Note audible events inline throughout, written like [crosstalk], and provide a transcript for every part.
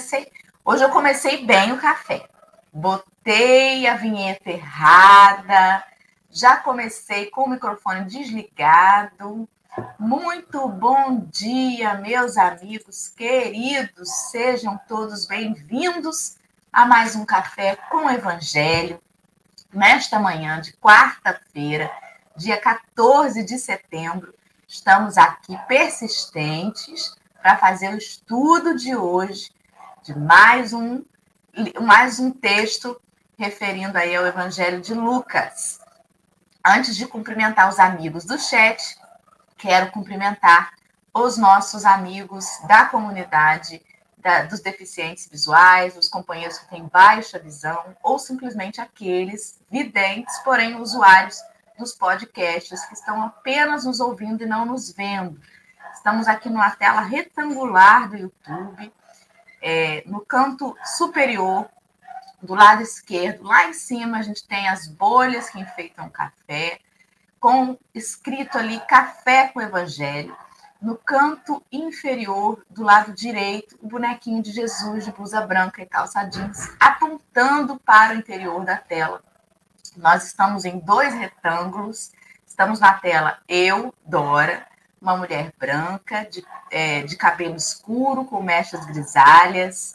comecei, hoje eu comecei bem o café. Botei a vinheta errada, já comecei com o microfone desligado. Muito bom dia, meus amigos queridos. Sejam todos bem-vindos a mais um café com o Evangelho. Nesta manhã de quarta-feira, dia 14 de setembro, estamos aqui persistentes para fazer o estudo de hoje de mais um mais um texto referindo aí ao Evangelho de Lucas. Antes de cumprimentar os amigos do chat, quero cumprimentar os nossos amigos da comunidade da, dos deficientes visuais, os companheiros que têm baixa visão, ou simplesmente aqueles videntes, porém usuários dos podcasts que estão apenas nos ouvindo e não nos vendo. Estamos aqui numa tela retangular do YouTube é, no canto superior, do lado esquerdo, lá em cima, a gente tem as bolhas que enfeitam o café, com escrito ali Café com Evangelho. No canto inferior, do lado direito, o bonequinho de Jesus de blusa branca e calça jeans, apontando para o interior da tela. Nós estamos em dois retângulos. Estamos na tela eu, Dora, uma mulher branca, de, é, de cabelo escuro, com mechas grisalhas,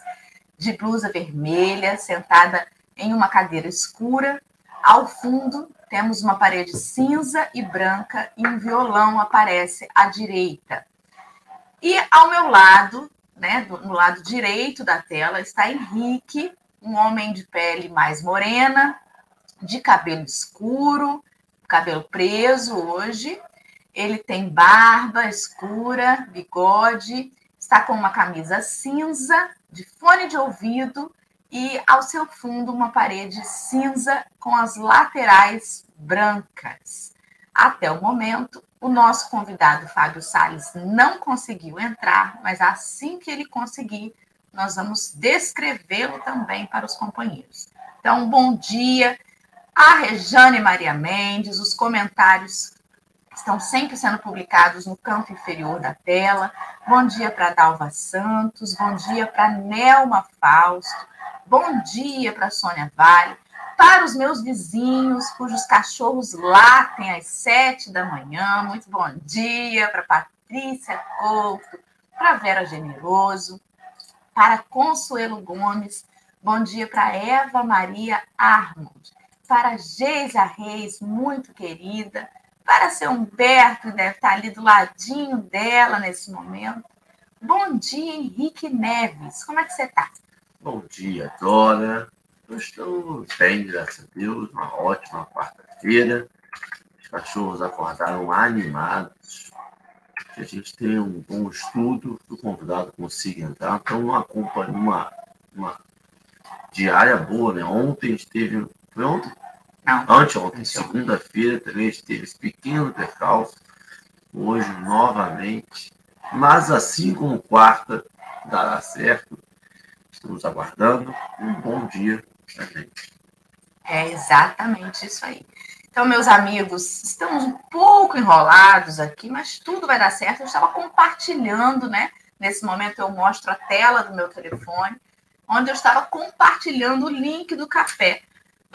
de blusa vermelha, sentada em uma cadeira escura. Ao fundo, temos uma parede cinza e branca e um violão aparece à direita. E ao meu lado, né, no lado direito da tela, está Henrique, um homem de pele mais morena, de cabelo escuro, cabelo preso hoje, ele tem barba escura, bigode, está com uma camisa cinza, de fone de ouvido e ao seu fundo uma parede cinza com as laterais brancas. Até o momento, o nosso convidado Fábio Sales não conseguiu entrar, mas assim que ele conseguir, nós vamos descrevê-lo também para os companheiros. Então, bom dia a Rejane Maria Mendes, os comentários estão sempre sendo publicados no canto inferior da tela. Bom dia para Dalva Santos, bom dia para Nelma Fausto, bom dia para Sônia Vale, para os meus vizinhos, cujos cachorros latem às sete da manhã, muito bom dia para Patrícia Couto, para Vera Generoso, para Consuelo Gomes, bom dia para Eva Maria Armond, para Geisa Reis, muito querida, para seu Humberto, que deve estar ali do ladinho dela nesse momento. Bom dia, Henrique Neves. Como é que você está? Bom dia, Dora. Eu estou bem, graças a Deus. Uma ótima quarta-feira. Os cachorros acordaram animados. Que a gente tenha um bom estudo, que o convidado consiga entrar. Então, uma, uma, uma diária boa, né? Ontem esteve. Foi ontem? Não. Anteontem, segunda-feira, também teve esse pequeno percalço. Hoje, novamente. Mas assim como quarta, dará certo. Estamos aguardando. Um bom dia para gente. É exatamente isso aí. Então, meus amigos, estamos um pouco enrolados aqui, mas tudo vai dar certo. Eu estava compartilhando, né? Nesse momento eu mostro a tela do meu telefone, onde eu estava compartilhando o link do café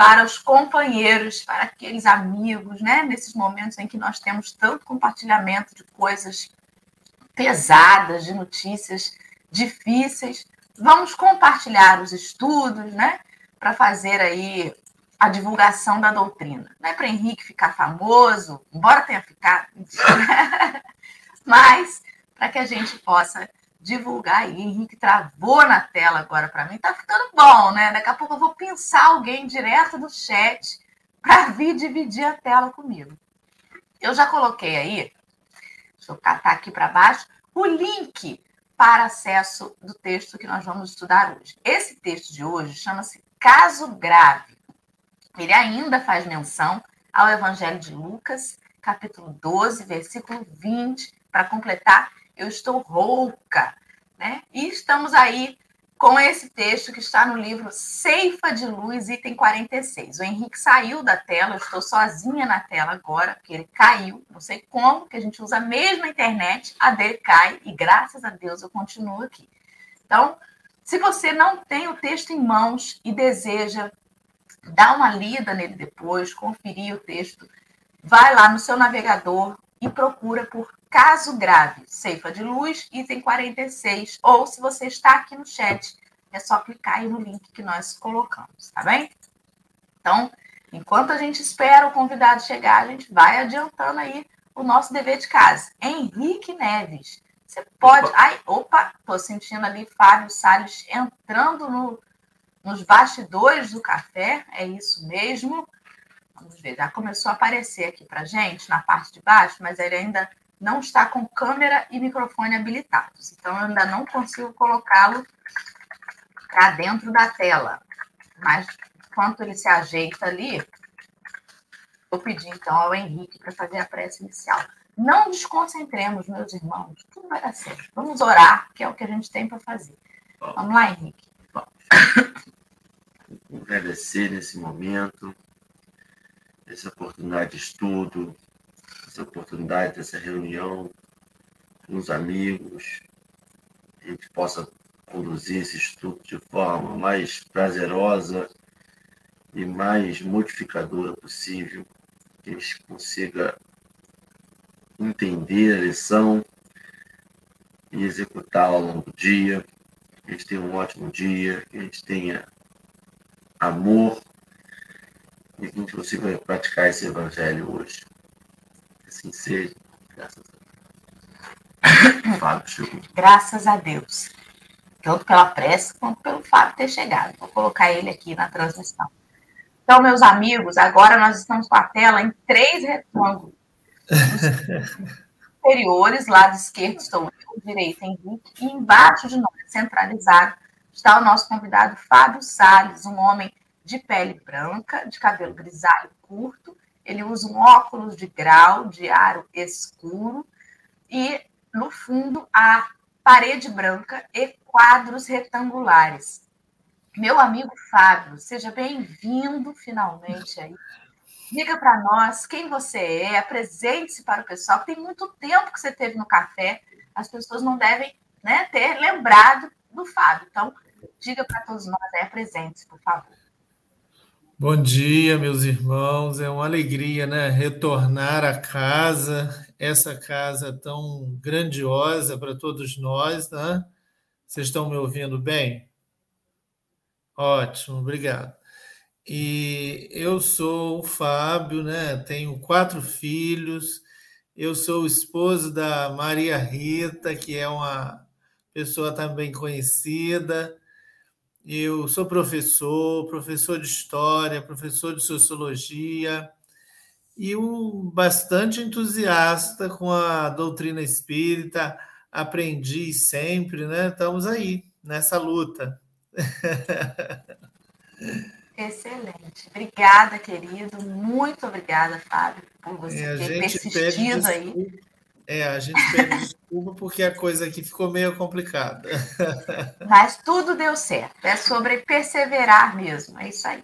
para os companheiros, para aqueles amigos, né? Nesses momentos em que nós temos tanto compartilhamento de coisas pesadas, de notícias difíceis, vamos compartilhar os estudos, né? Para fazer aí a divulgação da doutrina. Não é para Henrique ficar famoso, embora tenha ficado, [laughs] mas para que a gente possa divulgar aí. Henrique travou na tela agora para mim. Tá ficando bom, né? Daqui a pouco eu vou pensar alguém direto do chat para vir dividir a tela comigo. Eu já coloquei aí, deixa eu catar aqui para baixo, o link para acesso do texto que nós vamos estudar hoje. Esse texto de hoje chama-se Caso Grave. Ele ainda faz menção ao Evangelho de Lucas, capítulo 12, versículo 20, para completar eu estou rouca, né? E estamos aí com esse texto que está no livro Ceifa de Luz, item 46. O Henrique saiu da tela, eu estou sozinha na tela agora, porque ele caiu, não sei como, que a gente usa a mesma internet, a dele cai, e graças a Deus eu continuo aqui. Então, Se você não tem o texto em mãos e deseja dar uma lida nele depois, conferir o texto, vai lá no seu navegador e procura por caso grave, ceifa de luz, item 46, ou se você está aqui no chat, é só clicar aí no link que nós colocamos, tá bem? Então, enquanto a gente espera o convidado chegar, a gente vai adiantando aí o nosso dever de casa. Henrique Neves, você pode. Opa. Ai, opa, tô sentindo ali Fábio Salles entrando no, nos bastidores do café, é isso mesmo. Vamos ver, já começou a aparecer aqui para gente na parte de baixo, mas ele ainda não está com câmera e microfone habilitados. Então, eu ainda não consigo colocá-lo para dentro da tela. Mas, enquanto ele se ajeita ali, vou pedir então ao Henrique para fazer a prece inicial. Não desconcentremos, meus irmãos. Tudo vai dar certo. Vamos orar, que é o que a gente tem para fazer. Vamos lá, Henrique. [coughs] Agradecer nesse momento, essa oportunidade de estudo, essa oportunidade dessa reunião com os amigos, a gente possa conduzir esse estudo de forma mais prazerosa e mais modificadora possível, que a gente consiga entender a lição e executá-la ao longo do dia, que a gente tenha um ótimo dia, que a gente tenha amor e que a gente consiga praticar esse evangelho hoje. Assim seja, graças a Deus. Fábio Graças a Deus tanto pela pressa quanto pelo de ter chegado. Vou colocar ele aqui na transmissão. Então, meus amigos, agora nós estamos com a tela em três retângulos. superiores, lado esquerdo estou eu, direito Henrique, e embaixo de nós, centralizado, está o nosso convidado Fábio Salles, um homem de pele branca, de cabelo grisalho curto, ele usa um óculos de grau, de aro escuro, e no fundo a parede branca e quadros retangulares. Meu amigo Fábio, seja bem-vindo finalmente aí. Diga para nós quem você é, apresente-se para o pessoal. Tem muito tempo que você teve no café, as pessoas não devem né, ter lembrado do Fábio. Então, diga para todos nós aí, apresente-se, por favor. Bom dia, meus irmãos. É uma alegria, né? Retornar à casa, essa casa tão grandiosa para todos nós, né? Vocês estão me ouvindo bem? Ótimo, obrigado. E eu sou o Fábio, né? Tenho quatro filhos. Eu sou o esposo da Maria Rita, que é uma pessoa também conhecida. Eu sou professor, professor de história, professor de sociologia e um bastante entusiasta com a doutrina espírita. Aprendi sempre, né? Estamos aí nessa luta. Excelente. Obrigada, querido. Muito obrigada, Fábio, por você é, ter persistido aí. É, a gente pede desculpa porque a coisa aqui ficou meio complicada. [laughs] Mas tudo deu certo. É sobre perseverar mesmo. É isso aí.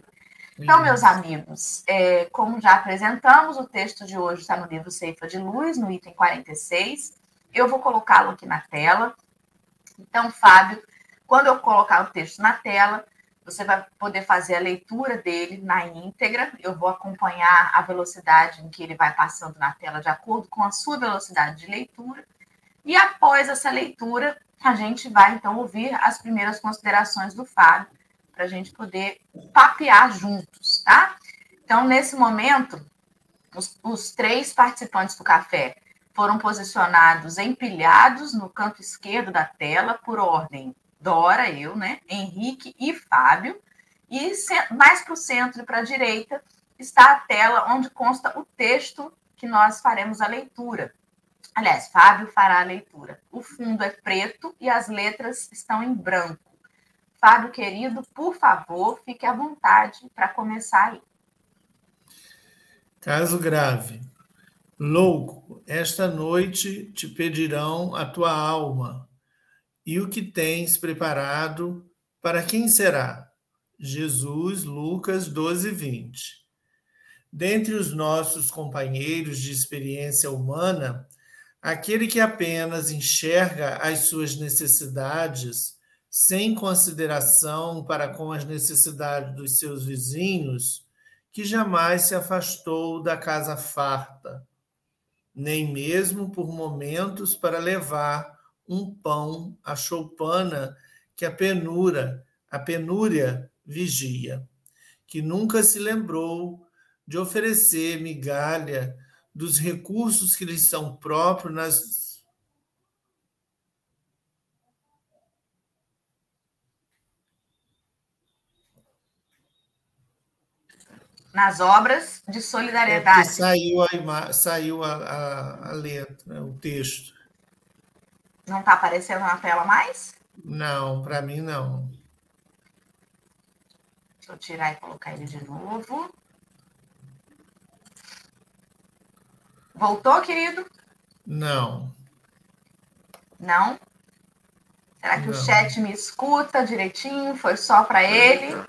Então, meus amigos, é, como já apresentamos, o texto de hoje está no livro Ceifa de Luz, no item 46. Eu vou colocá-lo aqui na tela. Então, Fábio, quando eu colocar o texto na tela, você vai poder fazer a leitura dele na íntegra. Eu vou acompanhar a velocidade em que ele vai passando na tela de acordo com a sua velocidade de leitura. E após essa leitura, a gente vai então ouvir as primeiras considerações do Fábio para a gente poder papear juntos, tá? Então, nesse momento, os, os três participantes do café foram posicionados empilhados no canto esquerdo da tela por ordem Dora, eu, né? Henrique e Fábio. E mais para o centro e para a direita está a tela onde consta o texto que nós faremos a leitura. Aliás, Fábio fará a leitura. O fundo é preto e as letras estão em branco. Fábio, querido, por favor, fique à vontade para começar aí. Caso grave. Louco, esta noite te pedirão a tua alma e o que tens preparado, para quem será? Jesus, Lucas 12, 20. Dentre os nossos companheiros de experiência humana, aquele que apenas enxerga as suas necessidades sem consideração para com as necessidades dos seus vizinhos, que jamais se afastou da casa farta, nem mesmo por momentos para levar um pão à choupana que a penura, a penúria vigia, que nunca se lembrou de oferecer migalha dos recursos que lhes são próprios nas nas obras de solidariedade. É saiu a, saiu a, a, a letra, o texto. Não está aparecendo na tela mais? Não, para mim não. Deixa eu tirar e colocar ele de novo. Voltou, querido? Não. Não? Será que não. o chat me escuta direitinho? Foi só para ele?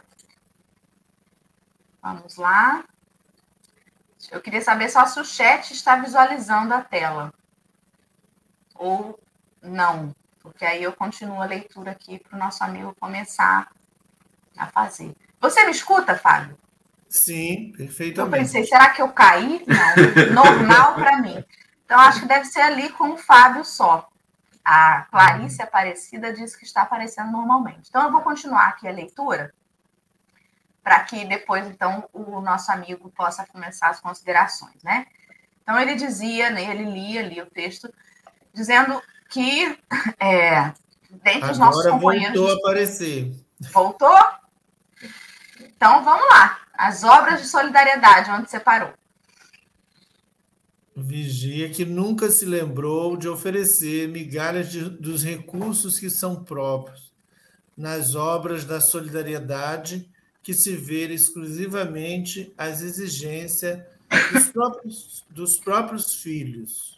Vamos lá. Eu queria saber só se o chat está visualizando a tela. Ou não. Porque aí eu continuo a leitura aqui para o nosso amigo começar a fazer. Você me escuta, Fábio? Sim, perfeitamente. Eu pensei, será que eu caí? Não, normal para mim. Então, acho que deve ser ali com o Fábio só. A Clarice Aparecida diz que está aparecendo normalmente. Então, eu vou continuar aqui a leitura, para que depois, então, o nosso amigo possa começar as considerações, né? Então, ele dizia, né, ele lia ali o texto, dizendo que, é, dentre os nossos companheiros... voltou a aparecer. Voltou? Então, vamos lá. As obras de solidariedade, onde você parou? Vigia que nunca se lembrou de oferecer migalhas de, dos recursos que são próprios nas obras da solidariedade que se ver exclusivamente às exigências dos próprios, dos próprios filhos,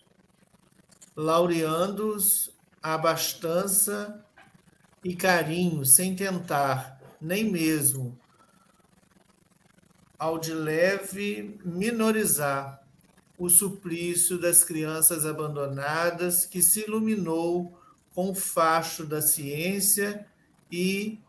laureando-os abastança e carinho, sem tentar nem mesmo ao de leve minorizar o suplício das crianças abandonadas que se iluminou com o facho da ciência e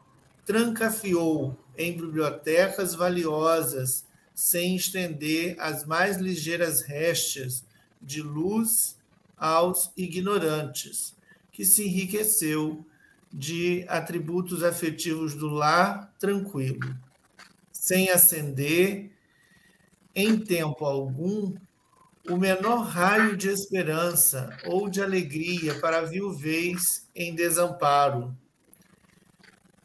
trancafiou em bibliotecas valiosas, sem estender as mais ligeiras restas de luz aos ignorantes, que se enriqueceu de atributos afetivos do lar tranquilo sem acender, em tempo algum, o menor raio de esperança ou de alegria para a viuvez em desamparo,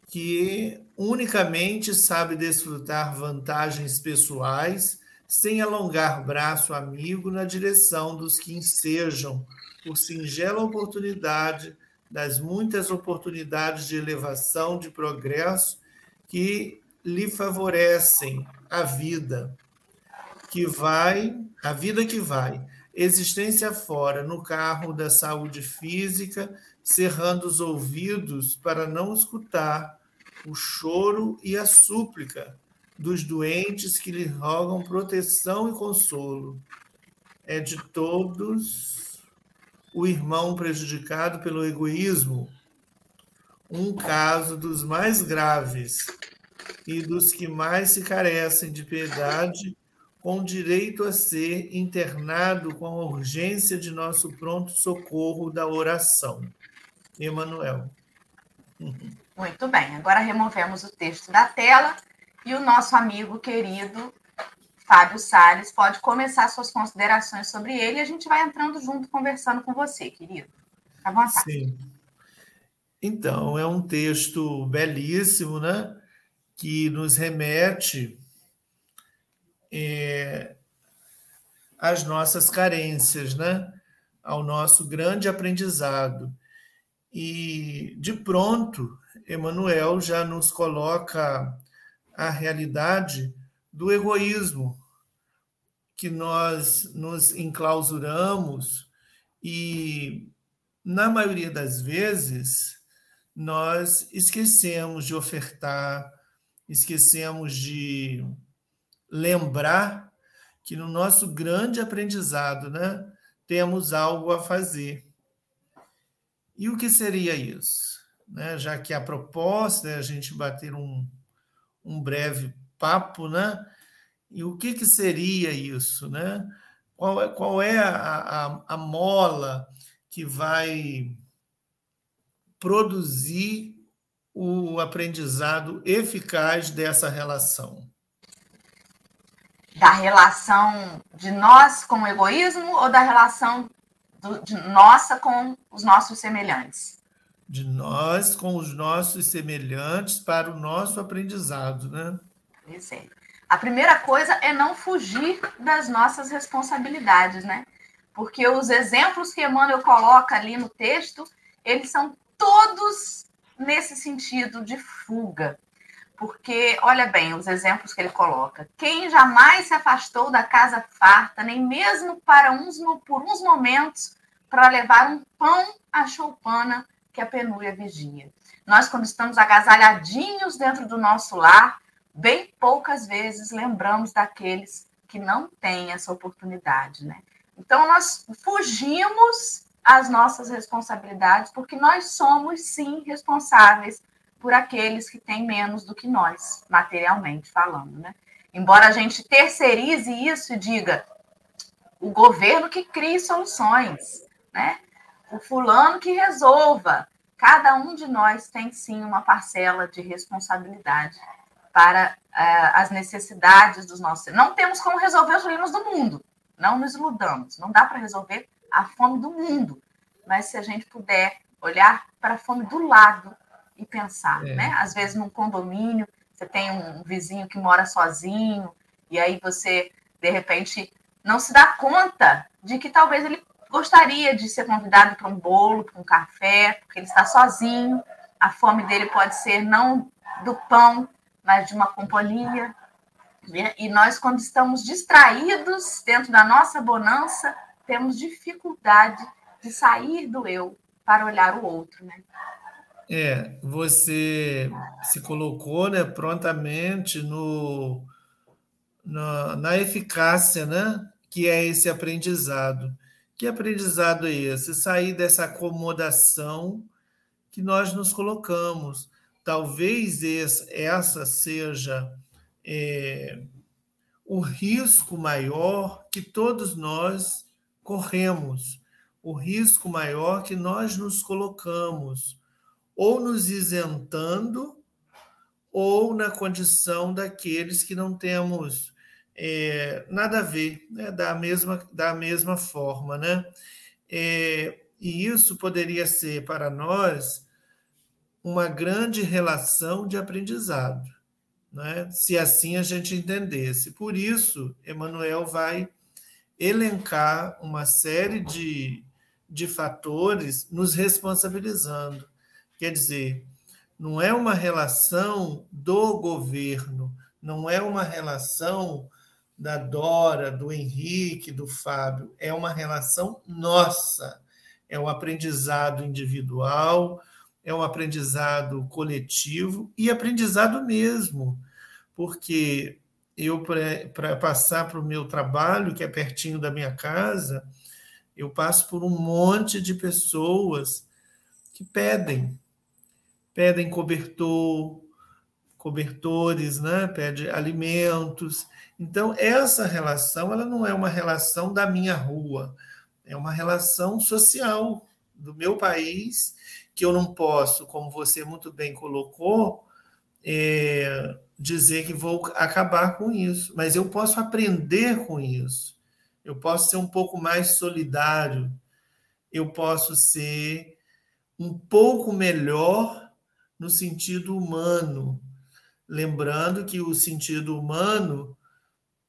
que unicamente sabe desfrutar vantagens pessoais sem alongar braço amigo na direção dos que ensejam, por singela oportunidade, das muitas oportunidades de elevação, de progresso que lhe favorecem a vida que vai, a vida que vai, existência fora, no carro da saúde física, cerrando os ouvidos para não escutar o choro e a súplica dos doentes que lhe rogam proteção e consolo. É de todos o irmão prejudicado pelo egoísmo, um caso dos mais graves e dos que mais se carecem de piedade, com direito a ser internado com a urgência de nosso pronto socorro da oração. Emanuel. Muito bem, agora removemos o texto da tela e o nosso amigo querido Fábio Sales pode começar suas considerações sobre ele e a gente vai entrando junto conversando com você, querido. À vontade. Sim. Então, é um texto belíssimo, né? que nos remete é, às nossas carências, né? ao nosso grande aprendizado. E, de pronto, Emmanuel já nos coloca a realidade do egoísmo, que nós nos enclausuramos e, na maioria das vezes, nós esquecemos de ofertar, esquecemos de lembrar que no nosso grande aprendizado, né, temos algo a fazer. E o que seria isso? né? já que a proposta é a gente bater um, um breve papo, né? E o que, que seria isso, né? Qual é, qual é a, a, a mola que vai produzir o aprendizado eficaz dessa relação? Da relação de nós com o egoísmo ou da relação do, de nossa com os nossos semelhantes? De nós com os nossos semelhantes para o nosso aprendizado, né? Aí. A primeira coisa é não fugir das nossas responsabilidades, né? Porque os exemplos que Emmanuel coloca ali no texto, eles são todos nesse sentido de fuga. Porque, olha bem, os exemplos que ele coloca. Quem jamais se afastou da casa farta, nem mesmo para uns, por uns momentos, para levar um pão à choupana que a penúria vigia. Nós, quando estamos agasalhadinhos dentro do nosso lar, bem poucas vezes lembramos daqueles que não têm essa oportunidade, né? Então, nós fugimos às nossas responsabilidades, porque nós somos, sim, responsáveis por aqueles que têm menos do que nós, materialmente falando, né? Embora a gente terceirize isso e diga o governo que crie soluções, né? O fulano que resolva. Cada um de nós tem sim uma parcela de responsabilidade para uh, as necessidades dos nossos. Não temos como resolver os problemas do mundo, não nos iludamos, não dá para resolver a fome do mundo, mas se a gente puder olhar para a fome do lado e pensar, é. né? Às vezes num condomínio, você tem um vizinho que mora sozinho, e aí você, de repente, não se dá conta de que talvez ele gostaria de ser convidado para um bolo, para um café, porque ele está sozinho, a fome dele pode ser não do pão, mas de uma companhia. Né? E nós, quando estamos distraídos dentro da nossa bonança, temos dificuldade de sair do eu para olhar o outro. Né? É, você se colocou né, prontamente no, na, na eficácia, né, que é esse aprendizado. Que aprendizado é esse? Sair dessa acomodação que nós nos colocamos talvez essa seja é, o risco maior que todos nós corremos, o risco maior que nós nos colocamos, ou nos isentando, ou na condição daqueles que não temos é, nada a ver, né? da, mesma, da mesma forma. Né? É, e isso poderia ser para nós uma grande relação de aprendizado, né? se assim a gente entendesse. Por isso, Emmanuel vai elencar uma série de, de fatores nos responsabilizando. Quer dizer, não é uma relação do governo, não é uma relação da Dora, do Henrique, do Fábio, é uma relação nossa, é um aprendizado individual, é um aprendizado coletivo e aprendizado mesmo, porque eu, para passar para o meu trabalho, que é pertinho da minha casa, eu passo por um monte de pessoas que pedem, pedem cobertor, cobertores, né? pede alimentos. Então, essa relação ela não é uma relação da minha rua, é uma relação social do meu país que eu não posso, como você muito bem colocou, é, dizer que vou acabar com isso, mas eu posso aprender com isso. Eu posso ser um pouco mais solidário, eu posso ser um pouco melhor no sentido humano, lembrando que o sentido humano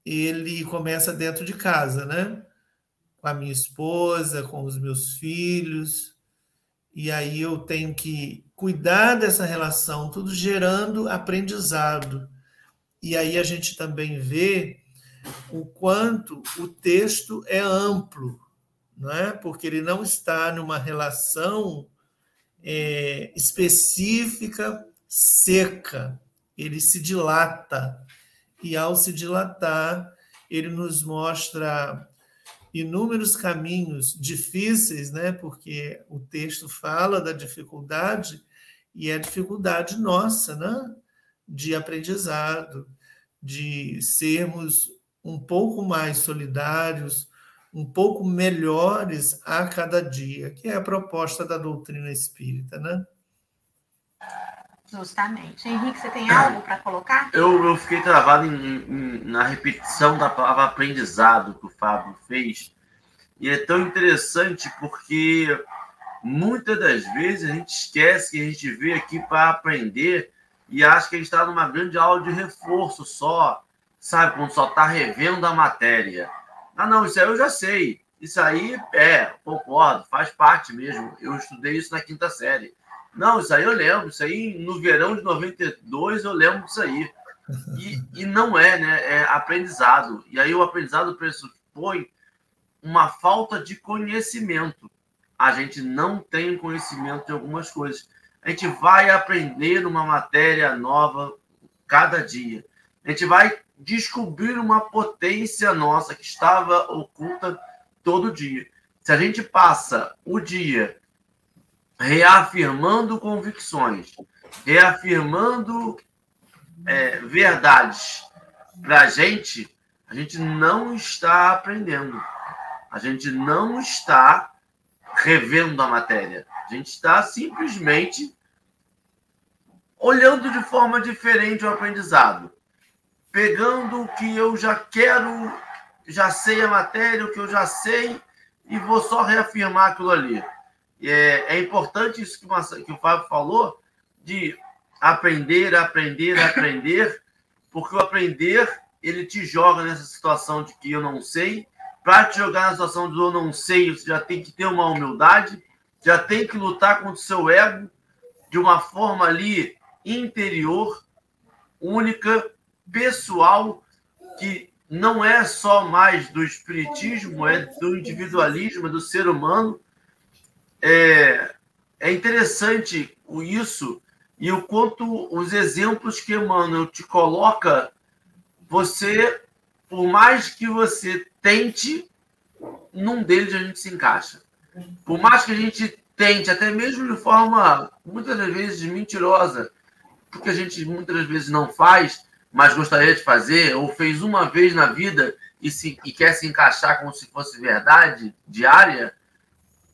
ele começa dentro de casa, né? Com a minha esposa, com os meus filhos, e aí eu tenho que cuidar dessa relação, tudo gerando aprendizado. E aí a gente também vê o quanto o texto é amplo, não é? porque ele não está numa relação é, específica, seca, ele se dilata. E ao se dilatar, ele nos mostra inúmeros caminhos difíceis, né? Porque o texto fala da dificuldade e é dificuldade nossa, né? De aprendizado, de sermos um pouco mais solidários, um pouco melhores a cada dia, que é a proposta da doutrina espírita, né? Justamente. Henrique, você tem algo para colocar? Eu, eu fiquei travado em, em, na repetição da palavra aprendizado que o Fábio fez. E é tão interessante porque muitas das vezes a gente esquece que a gente veio aqui para aprender e acha que a gente está numa grande aula de reforço só, sabe? Quando só está revendo a matéria. Ah, não, isso aí eu já sei. Isso aí, é, concordo, faz parte mesmo. Eu estudei isso na quinta série. Não, isso aí eu lembro. Isso aí, no verão de 92, eu lembro disso aí. E, e não é, né? É aprendizado. E aí o aprendizado pressupõe uma falta de conhecimento. A gente não tem conhecimento de algumas coisas. A gente vai aprender uma matéria nova cada dia. A gente vai descobrir uma potência nossa que estava oculta todo dia. Se a gente passa o dia reafirmando convicções, reafirmando é, verdades para a gente, a gente não está aprendendo. A gente não está revendo a matéria. A gente está simplesmente olhando de forma diferente o aprendizado pegando o que eu já quero, já sei a matéria, o que eu já sei, e vou só reafirmar aquilo ali. É, é importante isso que, o, que o Fábio falou, de aprender, aprender, aprender, porque o aprender, ele te joga nessa situação de que eu não sei. Para te jogar na situação de eu não sei, você já tem que ter uma humildade, já tem que lutar contra o seu ego de uma forma ali interior, única, pessoal que não é só mais do espiritismo, é do individualismo, é do ser humano. É, é interessante isso e o quanto os exemplos que Emmanuel te coloca, você, por mais que você tente, num deles a gente se encaixa. Por mais que a gente tente, até mesmo de forma muitas vezes mentirosa, porque a gente muitas vezes não faz, mas gostaria de fazer, ou fez uma vez na vida e, se, e quer se encaixar como se fosse verdade diária,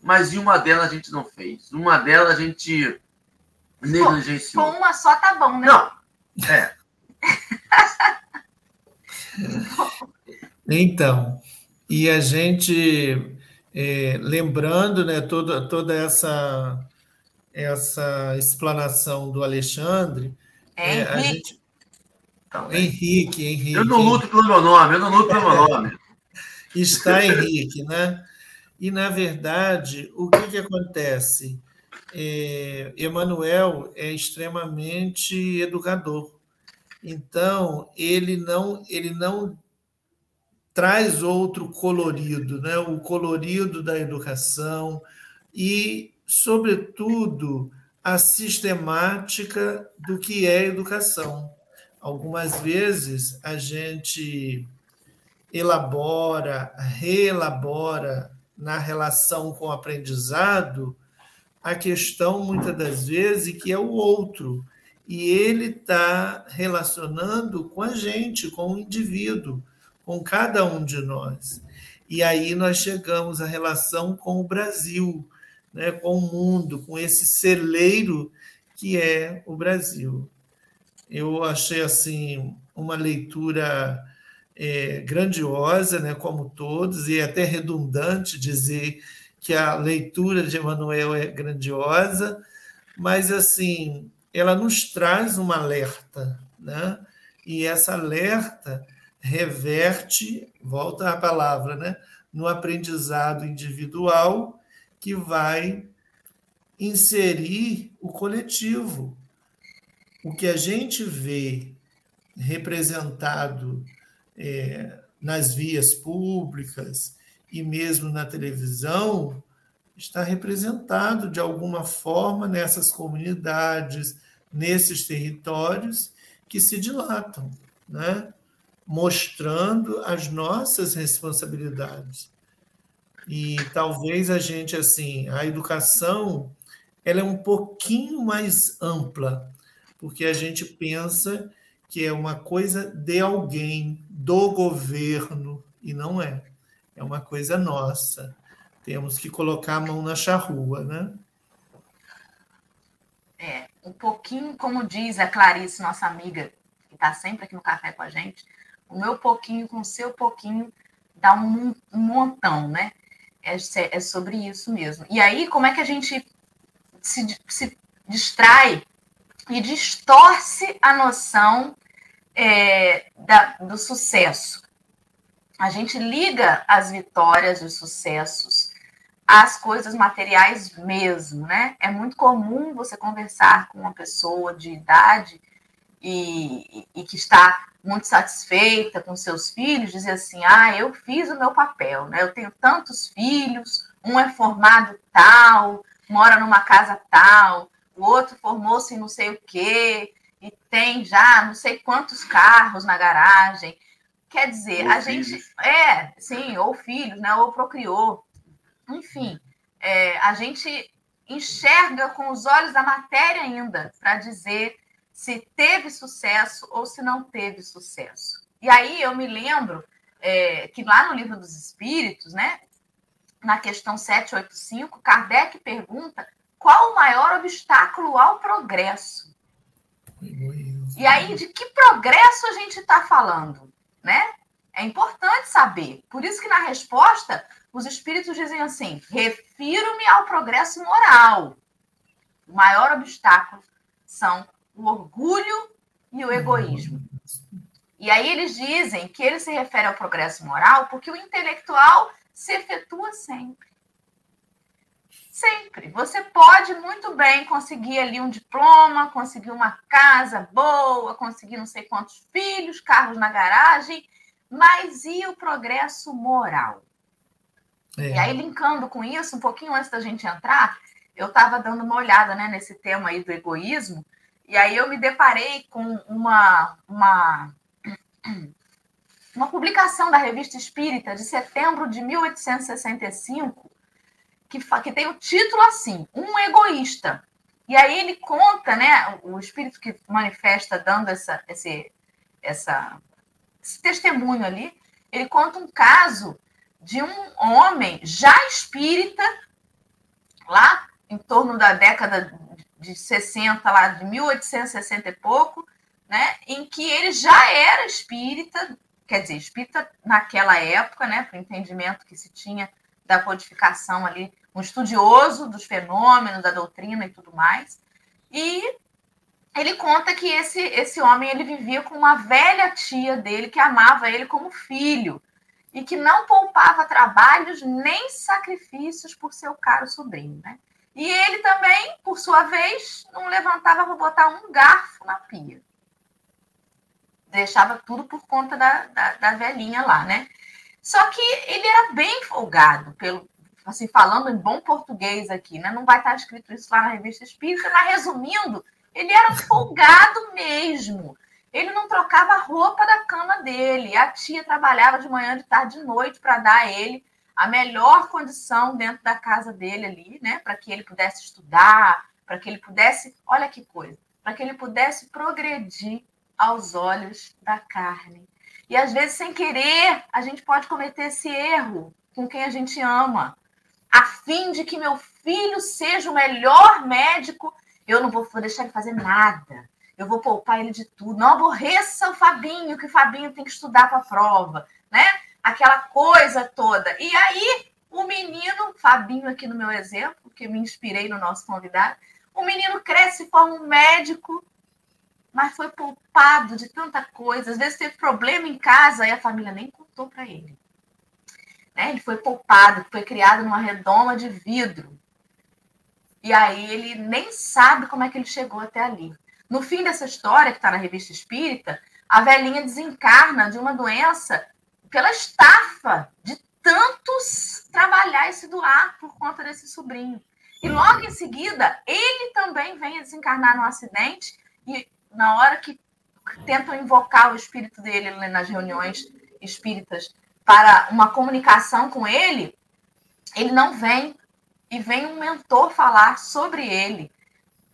mas em uma delas a gente não fez. Uma delas a gente negligenciou. Com uma só tá bom, né? Não, é. [laughs] então, e a gente, é, lembrando né, toda, toda essa, essa explanação do Alexandre, é, é a gente então, Henrique, Henrique. Eu não luto pelo meu nome, eu não luto pelo meu nome. Está Henrique, né? E, na verdade, o que, que acontece? É, é extremamente educador. Então, ele não, ele não traz outro colorido, né? o colorido da educação e, sobretudo, a sistemática do que é educação algumas vezes a gente elabora, reelabora na relação com o aprendizado a questão, muitas das vezes, que é o outro. E ele está relacionando com a gente, com o indivíduo, com cada um de nós. E aí nós chegamos à relação com o Brasil, né, com o mundo, com esse celeiro que é o Brasil. Eu achei assim uma leitura é, grandiosa, né, como todos, e é até redundante dizer que a leitura de Emmanuel é grandiosa, mas assim ela nos traz um alerta, né? E essa alerta reverte, volta a palavra, né, no aprendizado individual que vai inserir o coletivo, o que a gente vê representado é, nas vias públicas e mesmo na televisão está representado de alguma forma nessas comunidades, nesses territórios que se dilatam, né? mostrando as nossas responsabilidades. E talvez a gente, assim, a educação ela é um pouquinho mais ampla, porque a gente pensa que é uma coisa de alguém, do governo, e não é. É uma coisa nossa. Temos que colocar a mão na charrua, né? É, um pouquinho, como diz a Clarice, nossa amiga, que está sempre aqui no café com a gente, o meu pouquinho com o seu pouquinho dá um, um montão, né? É, é, sobre isso mesmo. E aí, como é que a gente se, se distrai e distorce a noção é, da, do sucesso? A gente liga as vitórias, os sucessos, às coisas materiais mesmo, né? É muito comum você conversar com uma pessoa de idade e, e, que está muito satisfeita com seus filhos, dizer assim: ah, eu fiz o meu papel, né? Eu tenho tantos filhos, um é formado tal, mora numa casa tal, o outro formou-se não sei o quê, e tem já não sei quantos carros na garagem. Quer dizer, ou a filhos. gente. É, sim, ou filhos, né? Ou procriou. Enfim, é, a gente enxerga com os olhos da matéria ainda para dizer se teve sucesso ou se não teve sucesso. E aí eu me lembro é, que lá no livro dos Espíritos, né, na questão 785, Kardec pergunta qual o maior obstáculo ao progresso. E aí, de que progresso a gente está falando? né? É importante saber. Por isso que na resposta, os espíritos dizem assim: refiro-me ao progresso moral. O maior obstáculo são o orgulho e o egoísmo. E aí eles dizem que ele se refere ao progresso moral porque o intelectual se efetua sempre. Sempre. Você pode muito bem conseguir ali um diploma, conseguir uma casa boa, conseguir não sei quantos filhos, carros na garagem, mas e o progresso moral? É. E aí, linkando com isso, um pouquinho antes da gente entrar, eu estava dando uma olhada né, nesse tema aí do egoísmo, e aí eu me deparei com uma, uma, uma publicação da Revista Espírita de setembro de 1865, que, que tem o título assim: Um Egoísta. E aí ele conta, né, o espírito que manifesta dando essa, esse, essa, esse testemunho ali, ele conta um caso de um homem já espírita, lá em torno da década de 60, lá de 1860 e pouco, né, em que ele já era espírita, quer dizer, espírita naquela época, né, para o entendimento que se tinha da codificação ali um estudioso dos fenômenos, da doutrina e tudo mais. E ele conta que esse, esse homem ele vivia com uma velha tia dele que amava ele como filho e que não poupava trabalhos nem sacrifícios por seu caro sobrinho, né? E ele também, por sua vez, não levantava para botar um garfo na pia. Deixava tudo por conta da, da, da velhinha lá, né? Só que ele era bem folgado, pelo, assim, falando em bom português aqui, né? Não vai estar escrito isso lá na revista Espírita, mas resumindo, ele era folgado mesmo. Ele não trocava a roupa da cama dele. A tia trabalhava de manhã, de tarde, de noite para dar a ele a melhor condição dentro da casa dele ali, né? Para que ele pudesse estudar, para que ele pudesse, olha que coisa, para que ele pudesse progredir aos olhos da carne. E às vezes, sem querer, a gente pode cometer esse erro com quem a gente ama a fim de que meu filho seja o melhor médico, eu não vou deixar ele fazer nada. Eu vou poupar ele de tudo. Não aborreça o Fabinho, que o Fabinho tem que estudar para a prova, né? Aquela coisa toda. E aí, o menino, Fabinho aqui no meu exemplo, que me inspirei no nosso convidado, o menino cresce forma um médico, mas foi poupado de tanta coisa. Às vezes teve problema em casa e a família nem contou para ele. Né? Ele foi poupado, foi criado numa redoma de vidro. E aí ele nem sabe como é que ele chegou até ali. No fim dessa história, que está na revista Espírita, a velhinha desencarna de uma doença pela estafa de tantos trabalhar e se doar por conta desse sobrinho. E logo em seguida, ele também vem a desencarnar num acidente e na hora que tentam invocar o espírito dele nas reuniões espíritas para uma comunicação com ele, ele não vem. e vem um mentor falar sobre ele,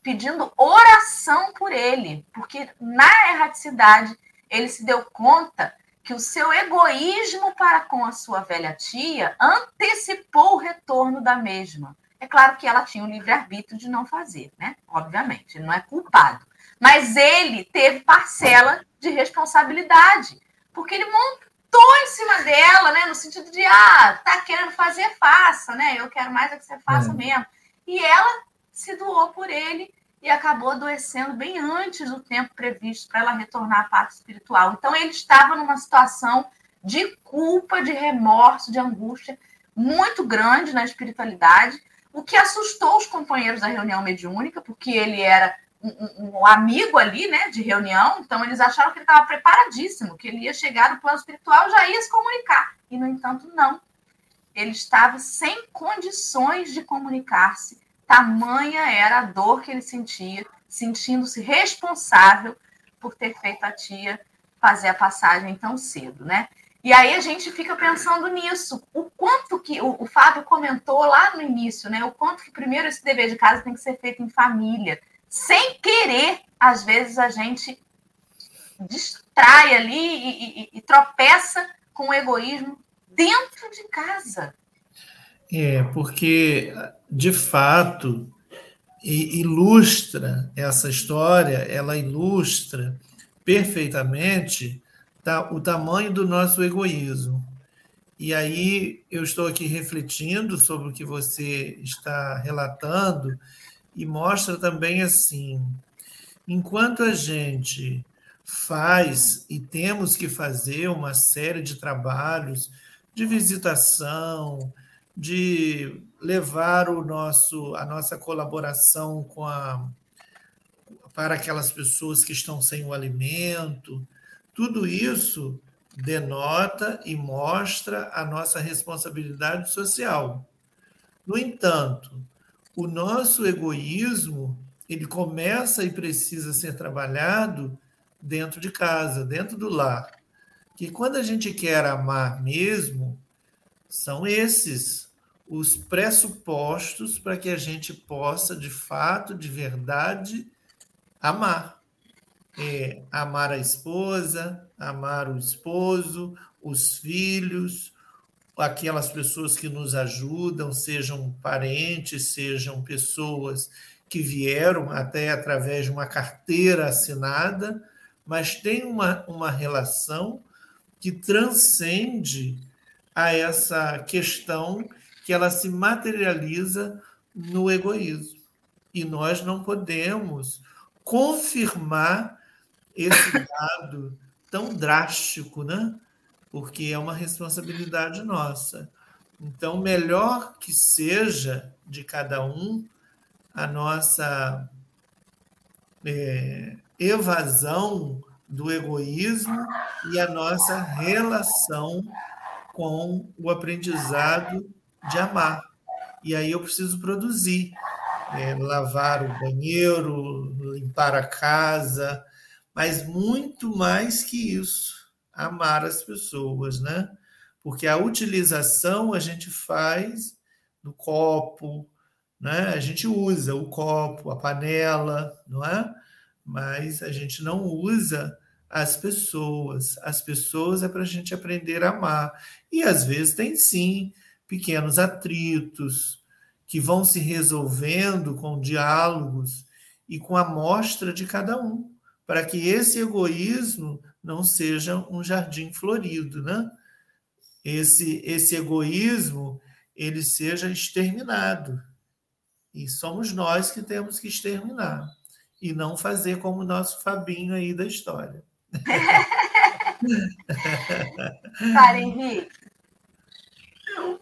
pedindo oração por ele, porque na erraticidade ele se deu conta que o seu egoísmo para com a sua velha tia antecipou o retorno da mesma. É claro que ela tinha o livre-arbítrio de não fazer, né? Obviamente, ele não é culpado. Mas ele teve parcela de responsabilidade, porque ele montou em cima dela, né? No sentido de, ah, tá querendo fazer, faça, né? Eu quero mais é que você faça é. mesmo. E ela se doou por ele e acabou adoecendo bem antes do tempo previsto para ela retornar à parte espiritual. Então ele estava numa situação de culpa, de remorso, de angústia muito grande na espiritualidade, o que assustou os companheiros da reunião mediúnica, porque ele era um, um, amigo ali, né, de reunião, então eles acharam que ele estava preparadíssimo, que ele ia chegar no plano espiritual já ia se comunicar. E, no entanto, não. Ele estava sem condições de comunicar-se, tamanha era a dor que ele sentia, sentindo-se responsável por ter feito a tia fazer a passagem tão cedo, né? E aí a gente fica pensando nisso, o quanto que o, o Fábio comentou lá no início, né? O quanto que primeiro esse dever de casa tem que ser feito em família, sem querer, às vezes a gente distrai ali e, e, e tropeça com o egoísmo dentro de casa. É, porque, de fato, ilustra essa história, ela ilustra perfeitamente o tamanho do nosso egoísmo. E aí eu estou aqui refletindo sobre o que você está relatando e mostra também assim: enquanto a gente faz e temos que fazer uma série de trabalhos de visitação, de levar o nosso a nossa colaboração com a para aquelas pessoas que estão sem o alimento, tudo isso denota e mostra a nossa responsabilidade social. No entanto, o nosso egoísmo ele começa e precisa ser trabalhado dentro de casa, dentro do lar. Que quando a gente quer amar mesmo, são esses os pressupostos para que a gente possa, de fato, de verdade, amar. É, amar a esposa, amar o esposo, os filhos, aquelas pessoas que nos ajudam, sejam parentes, sejam pessoas que vieram até através de uma carteira assinada, mas tem uma, uma relação que transcende a essa questão que ela se materializa no egoísmo. E nós não podemos confirmar esse dado tão drástico, né? Porque é uma responsabilidade nossa. Então, melhor que seja de cada um a nossa é, evasão do egoísmo e a nossa relação com o aprendizado de amar. E aí eu preciso produzir, é, lavar o banheiro, limpar a casa, mas muito mais que isso amar as pessoas, né? Porque a utilização a gente faz do copo, né? A gente usa o copo, a panela, não é? Mas a gente não usa as pessoas. As pessoas é para a gente aprender a amar. E às vezes tem sim pequenos atritos que vão se resolvendo com diálogos e com a mostra de cada um, para que esse egoísmo não seja um jardim florido, né? Esse, esse egoísmo ele seja exterminado. E somos nós que temos que exterminar e não fazer como o nosso Fabinho aí da história. Para, Henrique. Eu,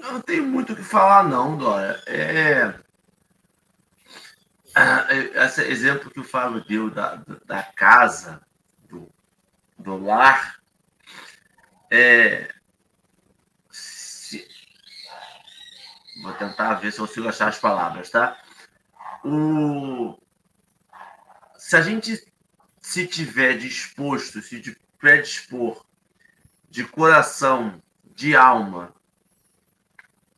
não tenho muito o que falar, não, Dora. É, esse exemplo que o Fábio deu da, da casa, do, do lar, é, se, vou tentar ver se eu consigo achar as palavras, tá? O, se a gente se tiver disposto, se predispor de coração, de alma,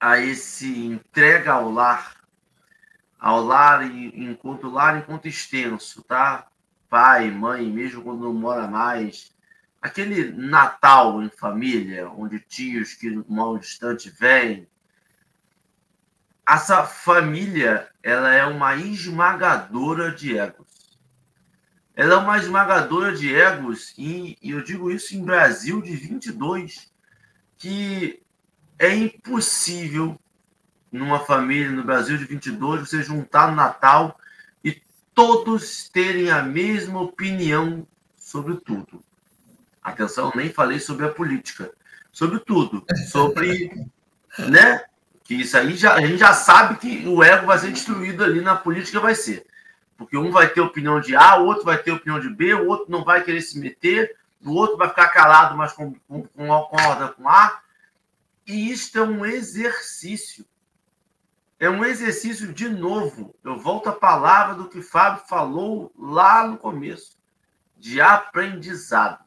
a esse entrega ao lar, ao lar enquanto lar enquanto extenso, tá? Pai, mãe, mesmo quando não mora mais, aquele Natal em família, onde tios que mal distante vêm, essa família ela é uma esmagadora de egos. Ela é uma esmagadora de egos, e, e eu digo isso em Brasil de 22, que é impossível numa família no Brasil de 22 você juntar no Natal e todos terem a mesma opinião sobre tudo. Atenção, nem falei sobre a política, sobre tudo, sobre, [laughs] né? Que isso aí já, a gente já sabe que o ego vai ser destruído ali na política, vai ser. Porque um vai ter opinião de A, o outro vai ter opinião de B, o outro não vai querer se meter, o outro vai ficar calado, mas com, com, com concorda com A. E isto é um exercício. É um exercício de novo. Eu volto à palavra do que Fábio falou lá no começo, de aprendizado.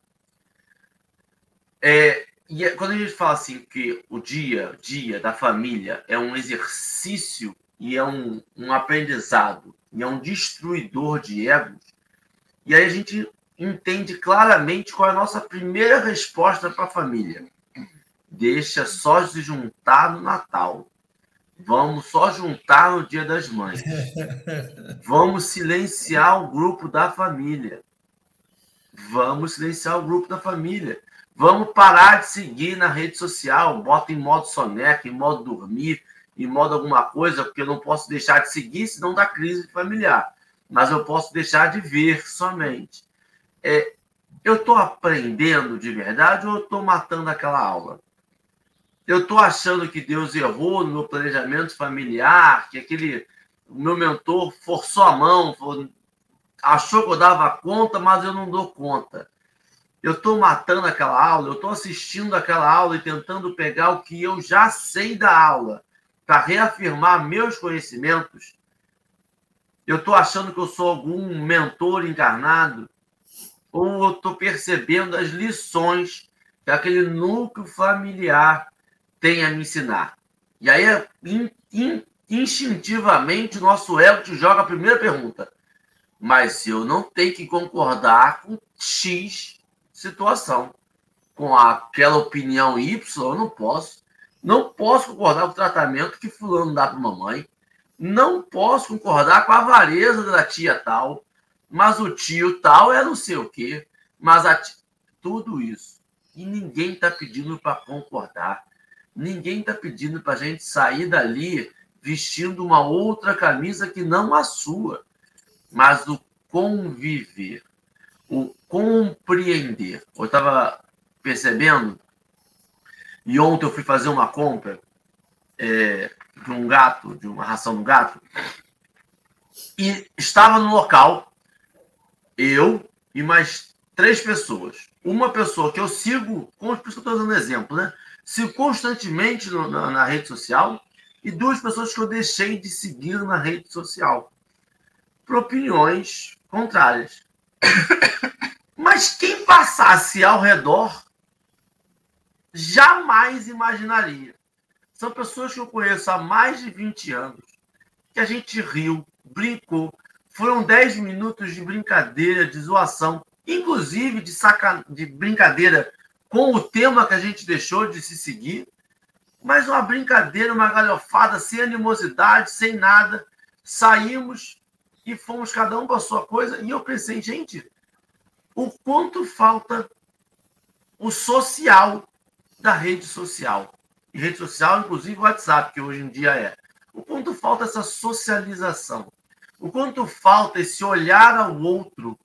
É, e é, quando a gente fala assim que o dia dia da família é um exercício e é um, um aprendizado e é um destruidor de egos, e aí a gente entende claramente qual é a nossa primeira resposta para a família. Deixa só se juntar no Natal. Vamos só juntar no Dia das Mães. [laughs] Vamos silenciar o grupo da família. Vamos silenciar o grupo da família. Vamos parar de seguir na rede social. Bota em modo soneca, em modo dormir, em modo alguma coisa, porque eu não posso deixar de seguir, senão dá crise familiar. Mas eu posso deixar de ver somente. É, eu estou aprendendo de verdade ou eu estou matando aquela aula? Eu estou achando que Deus errou no meu planejamento familiar, que aquele meu mentor forçou a mão, achou que eu dava conta, mas eu não dou conta eu estou matando aquela aula, eu estou assistindo aquela aula e tentando pegar o que eu já sei da aula para reafirmar meus conhecimentos. Eu estou achando que eu sou algum mentor encarnado ou eu estou percebendo as lições que aquele núcleo familiar tem a me ensinar. E aí, in, in, instintivamente, nosso ego te joga a primeira pergunta. Mas eu não tenho que concordar com X situação. Com aquela opinião Y, eu não posso. Não posso concordar com o tratamento que fulano dá para mamãe. Não posso concordar com a avareza da tia tal. Mas o tio tal é não sei o quê. Mas a tia... tudo isso. E ninguém está pedindo para concordar. Ninguém está pedindo para a gente sair dali vestindo uma outra camisa que não a sua. Mas o conviver o compreender. Eu estava percebendo, e ontem eu fui fazer uma compra é, de um gato, de uma ração do gato, e estava no local eu e mais três pessoas. Uma pessoa que eu sigo, eu estou dando exemplo, né? Sigo constantemente no, na, na rede social, e duas pessoas que eu deixei de seguir na rede social, por opiniões contrárias. [coughs] Mas quem passasse ao redor jamais imaginaria. São pessoas que eu conheço há mais de 20 anos, que a gente riu, brincou. Foram 10 minutos de brincadeira, de zoação, inclusive de, saca... de brincadeira com o tema que a gente deixou de se seguir. Mas uma brincadeira, uma galhofada, sem animosidade, sem nada. Saímos e fomos cada um para a sua coisa. E eu pensei, gente, o quanto falta o social da rede social. E rede social, inclusive o WhatsApp, que hoje em dia é. O quanto falta essa socialização. O quanto falta esse olhar ao outro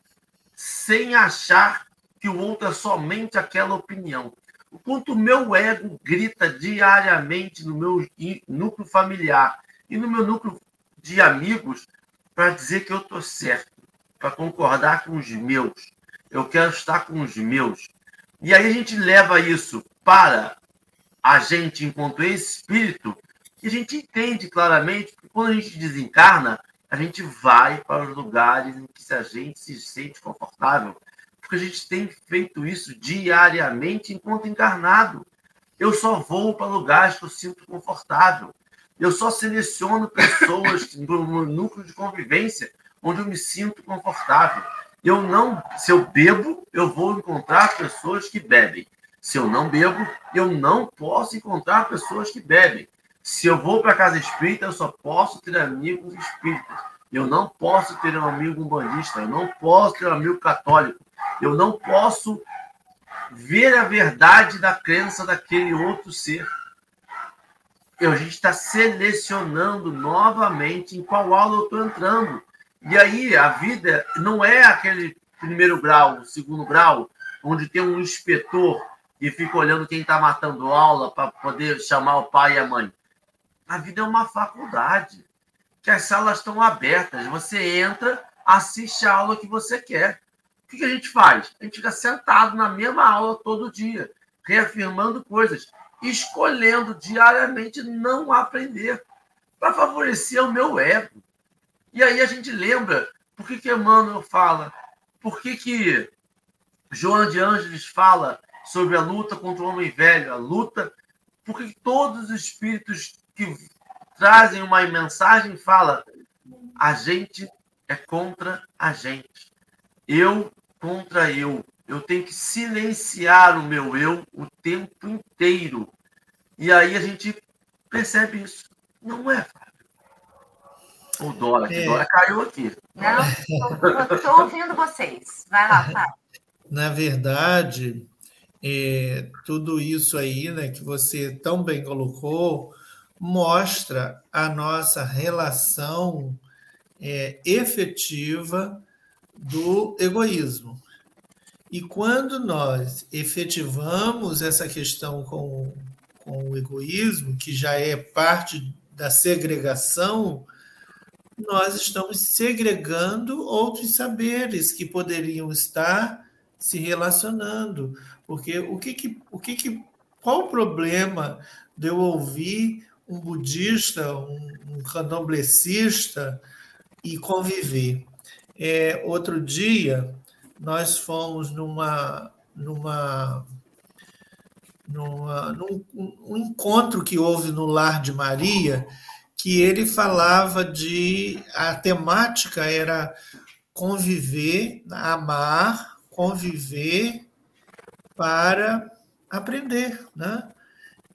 sem achar que o outro é somente aquela opinião. O quanto o meu ego grita diariamente no meu núcleo familiar e no meu núcleo de amigos para dizer que eu estou certo, para concordar com os meus. Eu quero estar com os meus. E aí a gente leva isso para a gente enquanto espírito e a gente entende claramente que quando a gente desencarna, a gente vai para os lugares em que a gente se sente confortável, porque a gente tem feito isso diariamente enquanto encarnado. Eu só vou para lugares que eu sinto confortável. Eu só seleciono pessoas [laughs] no núcleo de convivência onde eu me sinto confortável. Eu não, se eu bebo, eu vou encontrar pessoas que bebem. Se eu não bebo, eu não posso encontrar pessoas que bebem. Se eu vou para casa espírita, eu só posso ter amigos espíritas. Eu não posso ter um amigo umbandista, eu não posso ter um amigo católico. Eu não posso ver a verdade da crença daquele outro ser. a gente está selecionando novamente em qual aula eu estou entrando. E aí a vida não é aquele primeiro grau, segundo grau, onde tem um inspetor e fica olhando quem está matando aula para poder chamar o pai e a mãe. A vida é uma faculdade, que as salas estão abertas. Você entra, assiste a aula que você quer. O que a gente faz? A gente fica sentado na mesma aula todo dia, reafirmando coisas, escolhendo diariamente não aprender, para favorecer o meu ego. E aí a gente lembra por que, que Emmanuel fala, por que, que João de Ângeles fala sobre a luta contra o homem velho, a luta, porque todos os espíritos que trazem uma mensagem fala a gente é contra a gente. Eu contra eu. Eu tenho que silenciar o meu eu o tempo inteiro. E aí a gente percebe isso. Não é, Fábio. O Dora, é. Dora caiu aqui. Não, estou ouvindo vocês. Vai lá, Fábio. Na verdade, é, tudo isso aí né, que você tão bem colocou mostra a nossa relação é, efetiva do egoísmo. E quando nós efetivamos essa questão com, com o egoísmo, que já é parte da segregação, nós estamos segregando outros saberes que poderiam estar se relacionando. Porque o que, que, o que, que qual o problema de eu ouvir um budista, um, um e conviver? É, outro dia nós fomos numa numa, numa num um encontro que houve no lar de Maria que ele falava de a temática era conviver, amar, conviver para aprender, né?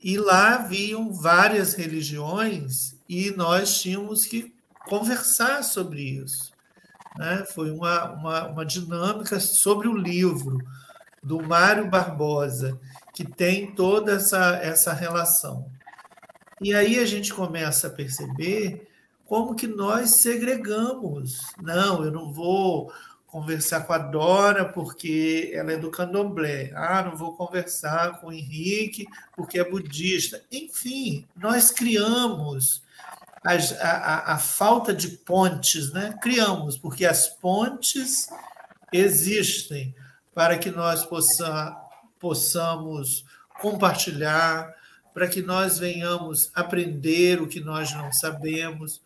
E lá haviam várias religiões e nós tínhamos que conversar sobre isso. Né? Foi uma, uma, uma dinâmica sobre o livro do Mário Barbosa, que tem toda essa, essa relação. E aí a gente começa a perceber como que nós segregamos. Não, eu não vou conversar com a Dora porque ela é do candomblé. Ah, não vou conversar com o Henrique porque é budista. Enfim, nós criamos a, a, a, falta de pontes, né? Criamos, porque as pontes existem para que nós possa, possamos compartilhar, para que nós venhamos aprender o que nós não sabemos,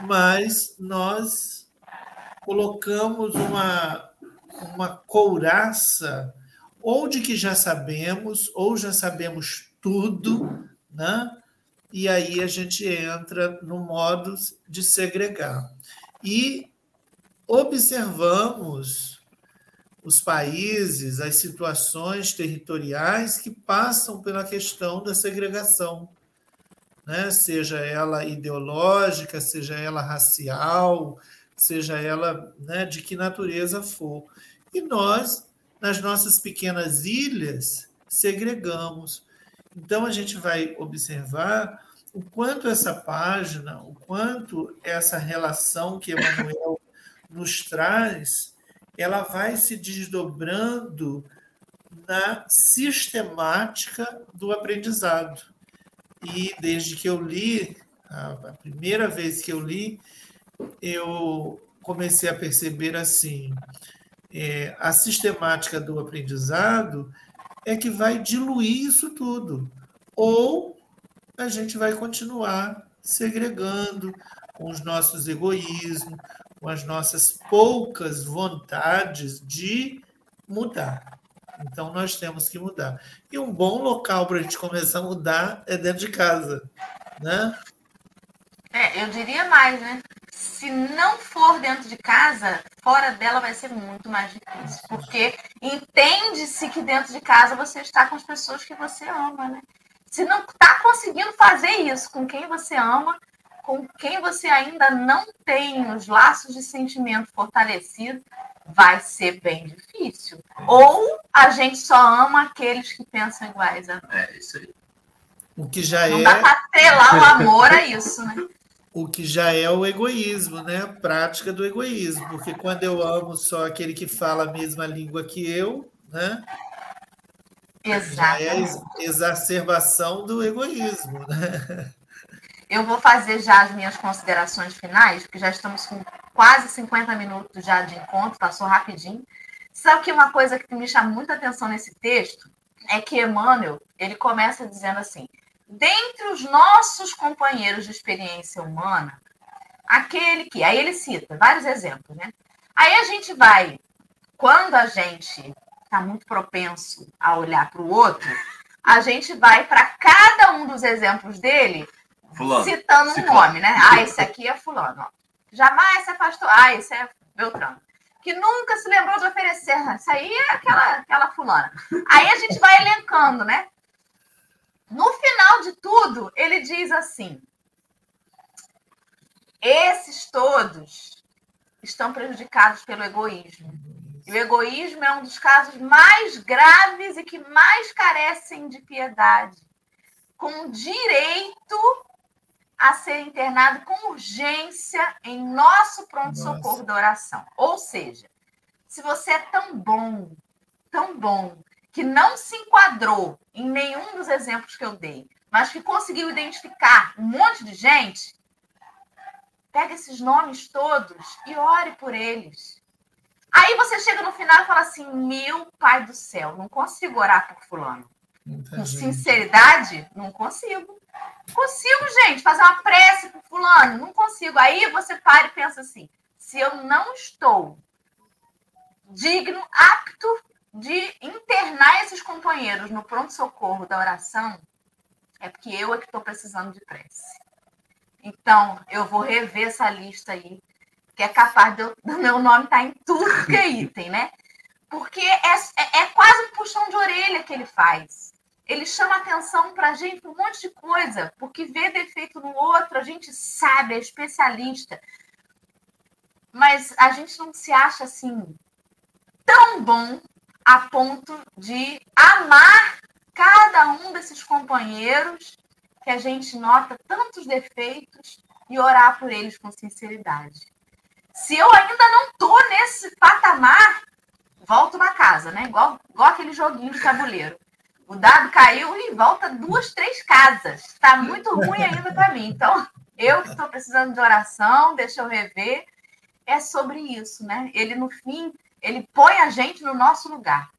mas nós colocamos uma, uma couraça ou de que já sabemos, ou já sabemos tudo, né? e aí a gente entra no modo de segregar. E observamos os países, as situações territoriais que passam pela questão da segregação, né? seja ela ideológica, seja ela racial, seja ela né, de que natureza for. E nós, nas nossas pequenas ilhas, segregamos. Então a gente vai observar o quanto essa página, o quanto essa relação que Emmanuel nos traz, ela vai se desdobrando na sistemática do aprendizado. E desde que eu li, a primeira vez que eu li, eu comecei a perceber assim: é, a sistemática do aprendizado é que vai diluir isso tudo. Ou a gente vai continuar segregando com os nossos egoísmos, com as nossas poucas vontades de mudar. Então nós temos que mudar. E um bom local para a gente começar a mudar é dentro de casa, né? É, eu diria mais, né? Se não for dentro de casa, fora dela vai ser muito mais difícil. Porque entende-se que dentro de casa você está com as pessoas que você ama, né? Se não está conseguindo fazer isso com quem você ama, com quem você ainda não tem os laços de sentimento fortalecidos, vai ser bem difícil. Ou a gente só ama aqueles que pensam iguais a nós. É, isso aí. O que já Não é. dá para atrelar o amor a isso, né? O que já é o egoísmo, né? A prática do egoísmo. Porque quando eu amo só aquele que fala a mesma língua que eu, né? É a Exatamente. ex- exacerbação do egoísmo, né? Eu vou fazer já as minhas considerações finais, porque já estamos com quase 50 minutos já de encontro, passou rapidinho. Sabe que uma coisa que me chama muita atenção nesse texto é que Emmanuel, ele começa dizendo assim, dentre os nossos companheiros de experiência humana, aquele que, aí ele cita vários exemplos, né? Aí a gente vai, quando a gente está muito propenso a olhar para o outro, a gente vai para cada um dos exemplos dele Fulano. citando um ciclano. nome, né? Ah, esse aqui é fulano. Ó. Jamais se afastou. Ah, esse é Beltrano. Que nunca se lembrou de oferecer. Isso aí é aquela, aquela fulana. Aí a gente vai elencando, né? No final de tudo, ele diz assim: esses todos estão prejudicados pelo egoísmo. E o egoísmo é um dos casos mais graves e que mais carecem de piedade, com direito a ser internado com urgência em nosso pronto-socorro da oração. Ou seja, se você é tão bom, tão bom, que não se enquadrou em nenhum dos exemplos que eu dei, mas que conseguiu identificar um monte de gente, pega esses nomes todos e ore por eles. Aí você chega no final e fala assim: meu pai do céu, não consigo orar por fulano. Muita Com gente. sinceridade, não consigo. Consigo, gente, fazer uma prece pro fulano, não consigo. Aí você para e pensa assim: se eu não estou digno, apto de internar esses companheiros no pronto-socorro da oração, é porque eu é que estou precisando de prece. Então, eu vou rever essa lista aí, que é capaz eu- [laughs] do meu nome estar em tudo que é item, né? Porque é, é, é quase um puxão de orelha que ele faz. Ele chama atenção para a gente para um monte de coisa, porque vê defeito no outro, a gente sabe, é especialista. Mas a gente não se acha assim tão bom a ponto de amar cada um desses companheiros que a gente nota tantos defeitos e orar por eles com sinceridade. Se eu ainda não tô nesse patamar, volto na casa, né? Igual, igual aquele joguinho de tabuleiro. O dado caiu e volta duas, três casas. Está muito ruim ainda para mim. Então, eu que estou precisando de oração, deixa eu rever. É sobre isso, né? Ele, no fim, ele põe a gente no nosso lugar.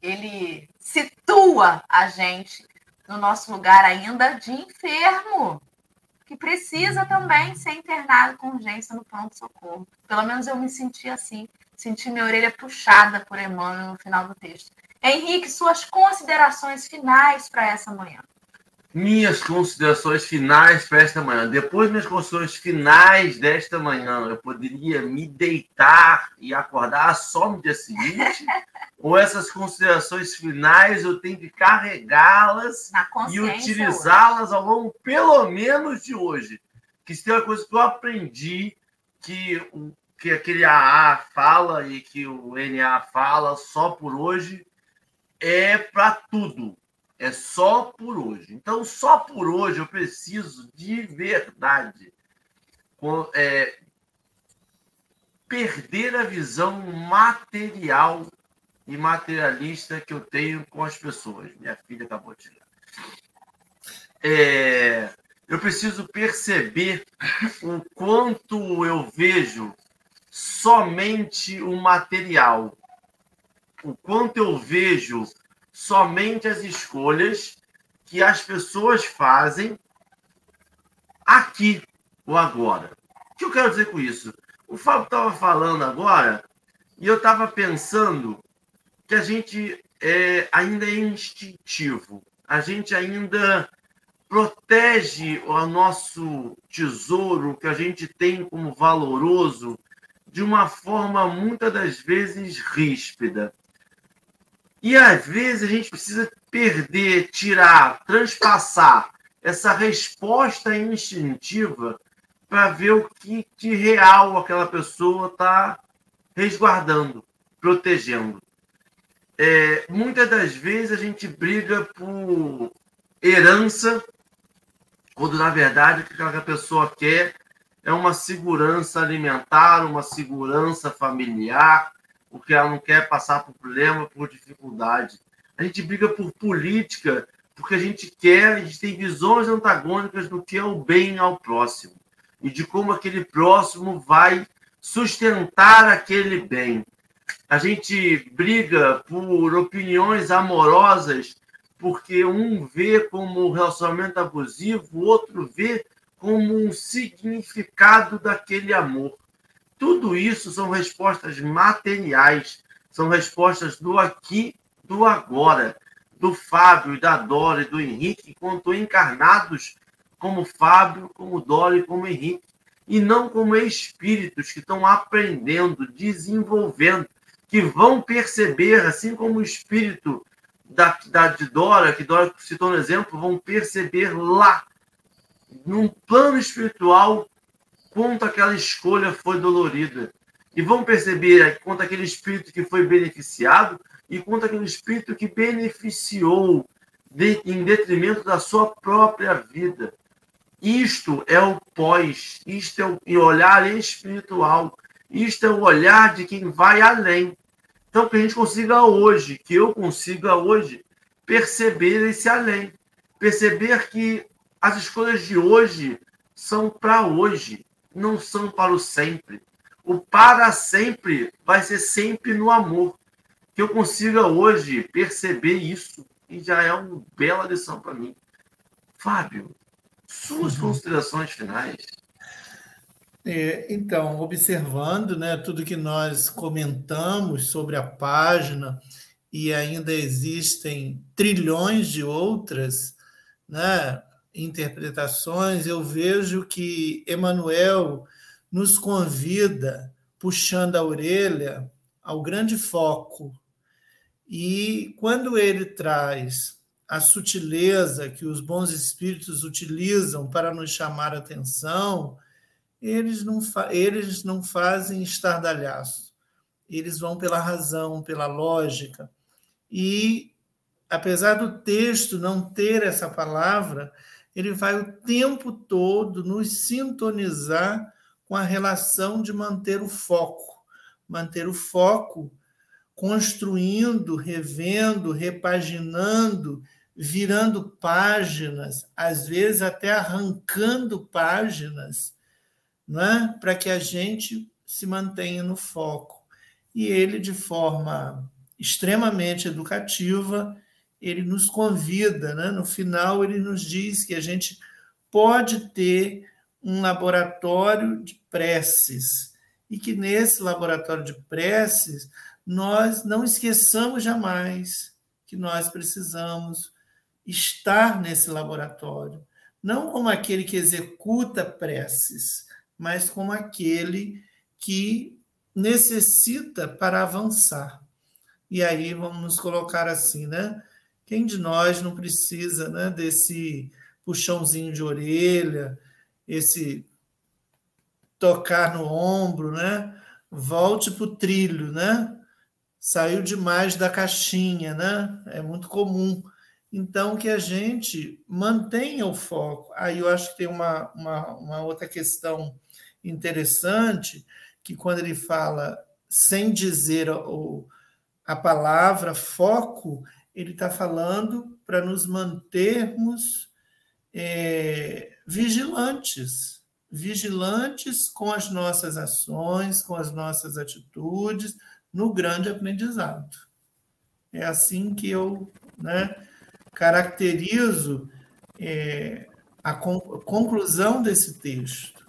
Ele situa a gente no nosso lugar ainda de enfermo, que precisa também ser internado com urgência no pronto-socorro. Pelo menos eu me senti assim, senti minha orelha puxada por Emmanuel no final do texto. Henrique, suas considerações finais para essa manhã. Minhas considerações finais para esta manhã. Depois das minhas considerações finais desta manhã, eu poderia me deitar e acordar só no dia seguinte? [laughs] ou essas considerações finais eu tenho que carregá-las e utilizá-las ao longo, pelo menos, de hoje? Que se tem uma coisa que eu aprendi que, o- que aquele AA fala e que o NA fala só por hoje é para tudo. É só por hoje. Então, só por hoje eu preciso de verdade é, perder a visão material e materialista que eu tenho com as pessoas. Minha filha acabou de chegar. É, eu preciso perceber o quanto eu vejo somente o material, o quanto eu vejo somente as escolhas que as pessoas fazem aqui ou agora. O que eu quero dizer com isso? O Fábio estava falando agora e eu estava pensando que a gente é, ainda é instintivo, a gente ainda protege o nosso tesouro que a gente tem como valoroso de uma forma muitas das vezes ríspida. E às vezes a gente precisa perder, tirar, transpassar essa resposta instintiva para ver o que de real aquela pessoa está resguardando, protegendo. É, muitas das vezes a gente briga por herança, quando na verdade o que aquela pessoa quer é uma segurança alimentar, uma segurança familiar, porque ela não quer passar por problema, por dificuldade. A gente briga por política, porque a gente quer, a gente tem visões antagônicas do que é o bem ao próximo e de como aquele próximo vai sustentar aquele bem. A gente briga por opiniões amorosas porque um vê como relacionamento abusivo, o outro vê como um significado daquele amor. Tudo isso são respostas materiais, são respostas do aqui, do agora, do Fábio da Dora e do Henrique, enquanto encarnados como Fábio, como Dora e como Henrique, e não como espíritos que estão aprendendo, desenvolvendo, que vão perceber, assim como o espírito da, da de Dora, que Dora citou no exemplo, vão perceber lá, num plano espiritual, quanto aquela escolha foi dolorida. E vão perceber quanto aquele espírito que foi beneficiado e quanto aquele espírito que beneficiou de, em detrimento da sua própria vida. Isto é o pós, isto é o olhar espiritual, isto é o olhar de quem vai além. Então, que a gente consiga hoje, que eu consiga hoje, perceber esse além. Perceber que as escolhas de hoje são para hoje, não são para o sempre. O para sempre vai ser sempre no amor. Que eu consiga hoje perceber isso, e já é uma bela lição para mim. Fábio, suas uhum. considerações finais. É, então, observando né, tudo que nós comentamos sobre a página, e ainda existem trilhões de outras né, interpretações, eu vejo que Emmanuel nos convida, puxando a orelha, ao grande foco. E quando ele traz a sutileza que os bons espíritos utilizam para nos chamar a atenção, eles não, eles não fazem estardalhaço. Eles vão pela razão, pela lógica. E, apesar do texto não ter essa palavra, ele vai o tempo todo nos sintonizar com a relação de manter o foco. Manter o foco construindo, revendo, repaginando virando páginas, às vezes até arrancando páginas, né, para que a gente se mantenha no foco. E ele, de forma extremamente educativa, ele nos convida, né? no final, ele nos diz que a gente pode ter um laboratório de preces e que nesse laboratório de preces nós não esqueçamos jamais que nós precisamos estar nesse laboratório, não como aquele que executa preces, mas como aquele que necessita para avançar. E aí vamos nos colocar assim, né? Quem de nós não precisa, né, desse puxãozinho de orelha, esse tocar no ombro, né? Volte para o trilho, né? Saiu demais da caixinha, né? É muito comum então, que a gente mantenha o foco. Aí eu acho que tem uma, uma, uma outra questão interessante, que quando ele fala sem dizer o, a palavra foco, ele está falando para nos mantermos é, vigilantes, vigilantes com as nossas ações, com as nossas atitudes, no grande aprendizado. É assim que eu né, caracterizo é, a conclusão desse texto.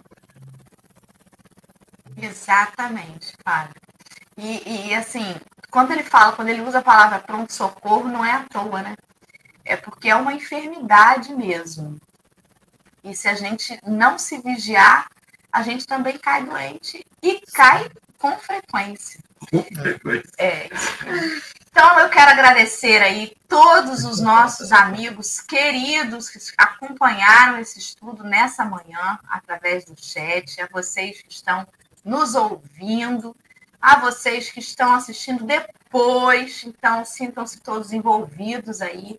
Exatamente, Fábio. E, e, assim, quando ele fala, quando ele usa a palavra pronto-socorro, não é à toa, né? É porque é uma enfermidade mesmo. E se a gente não se vigiar, a gente também cai doente e cai com frequência. Com frequência. É, então eu quero agradecer aí todos os nossos amigos queridos que acompanharam esse estudo nessa manhã através do chat, a vocês que estão nos ouvindo, a vocês que estão assistindo depois, então sintam-se todos envolvidos aí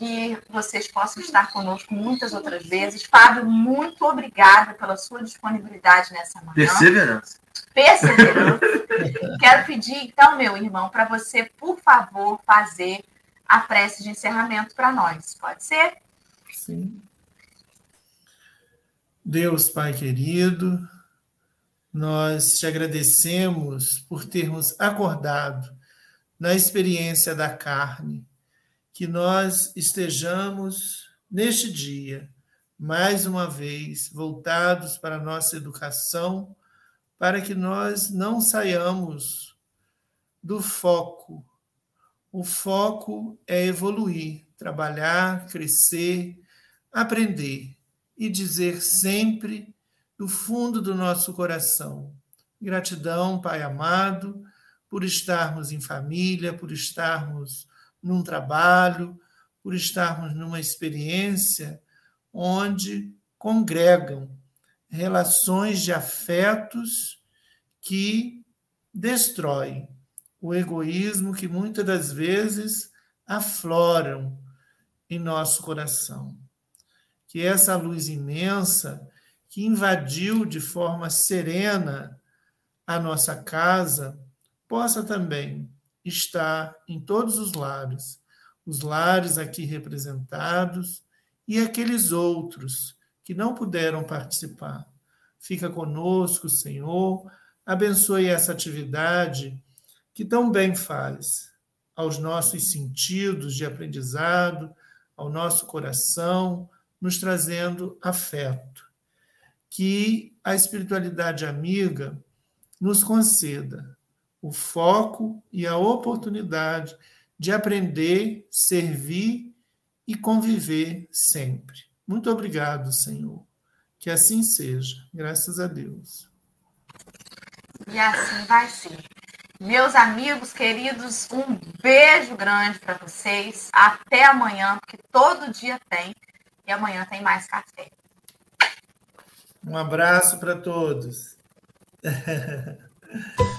que vocês possam estar conosco muitas outras vezes. Fábio, muito obrigada pela sua disponibilidade nessa manhã. Perseverança. Perseverança. [laughs] Quero pedir, então, meu irmão, para você, por favor, fazer a prece de encerramento para nós. Pode ser? Sim. Deus, Pai querido, nós te agradecemos por termos acordado na experiência da carne que nós estejamos neste dia, mais uma vez, voltados para a nossa educação, para que nós não saiamos do foco. O foco é evoluir, trabalhar, crescer, aprender e dizer sempre do fundo do nosso coração: gratidão, Pai amado, por estarmos em família, por estarmos num trabalho, por estarmos numa experiência onde congregam relações de afetos que destroem o egoísmo que muitas das vezes afloram em nosso coração. Que essa luz imensa que invadiu de forma serena a nossa casa possa também está em todos os lares, os lares aqui representados e aqueles outros que não puderam participar. Fica conosco, Senhor, abençoe essa atividade que tão bem faz aos nossos sentidos de aprendizado, ao nosso coração, nos trazendo afeto. Que a espiritualidade amiga nos conceda o foco e a oportunidade de aprender, servir e conviver sempre. Muito obrigado, Senhor. Que assim seja. Graças a Deus. E assim vai ser. Meus amigos queridos, um beijo grande para vocês. Até amanhã, porque todo dia tem. E amanhã tem mais café. Um abraço para todos. [laughs]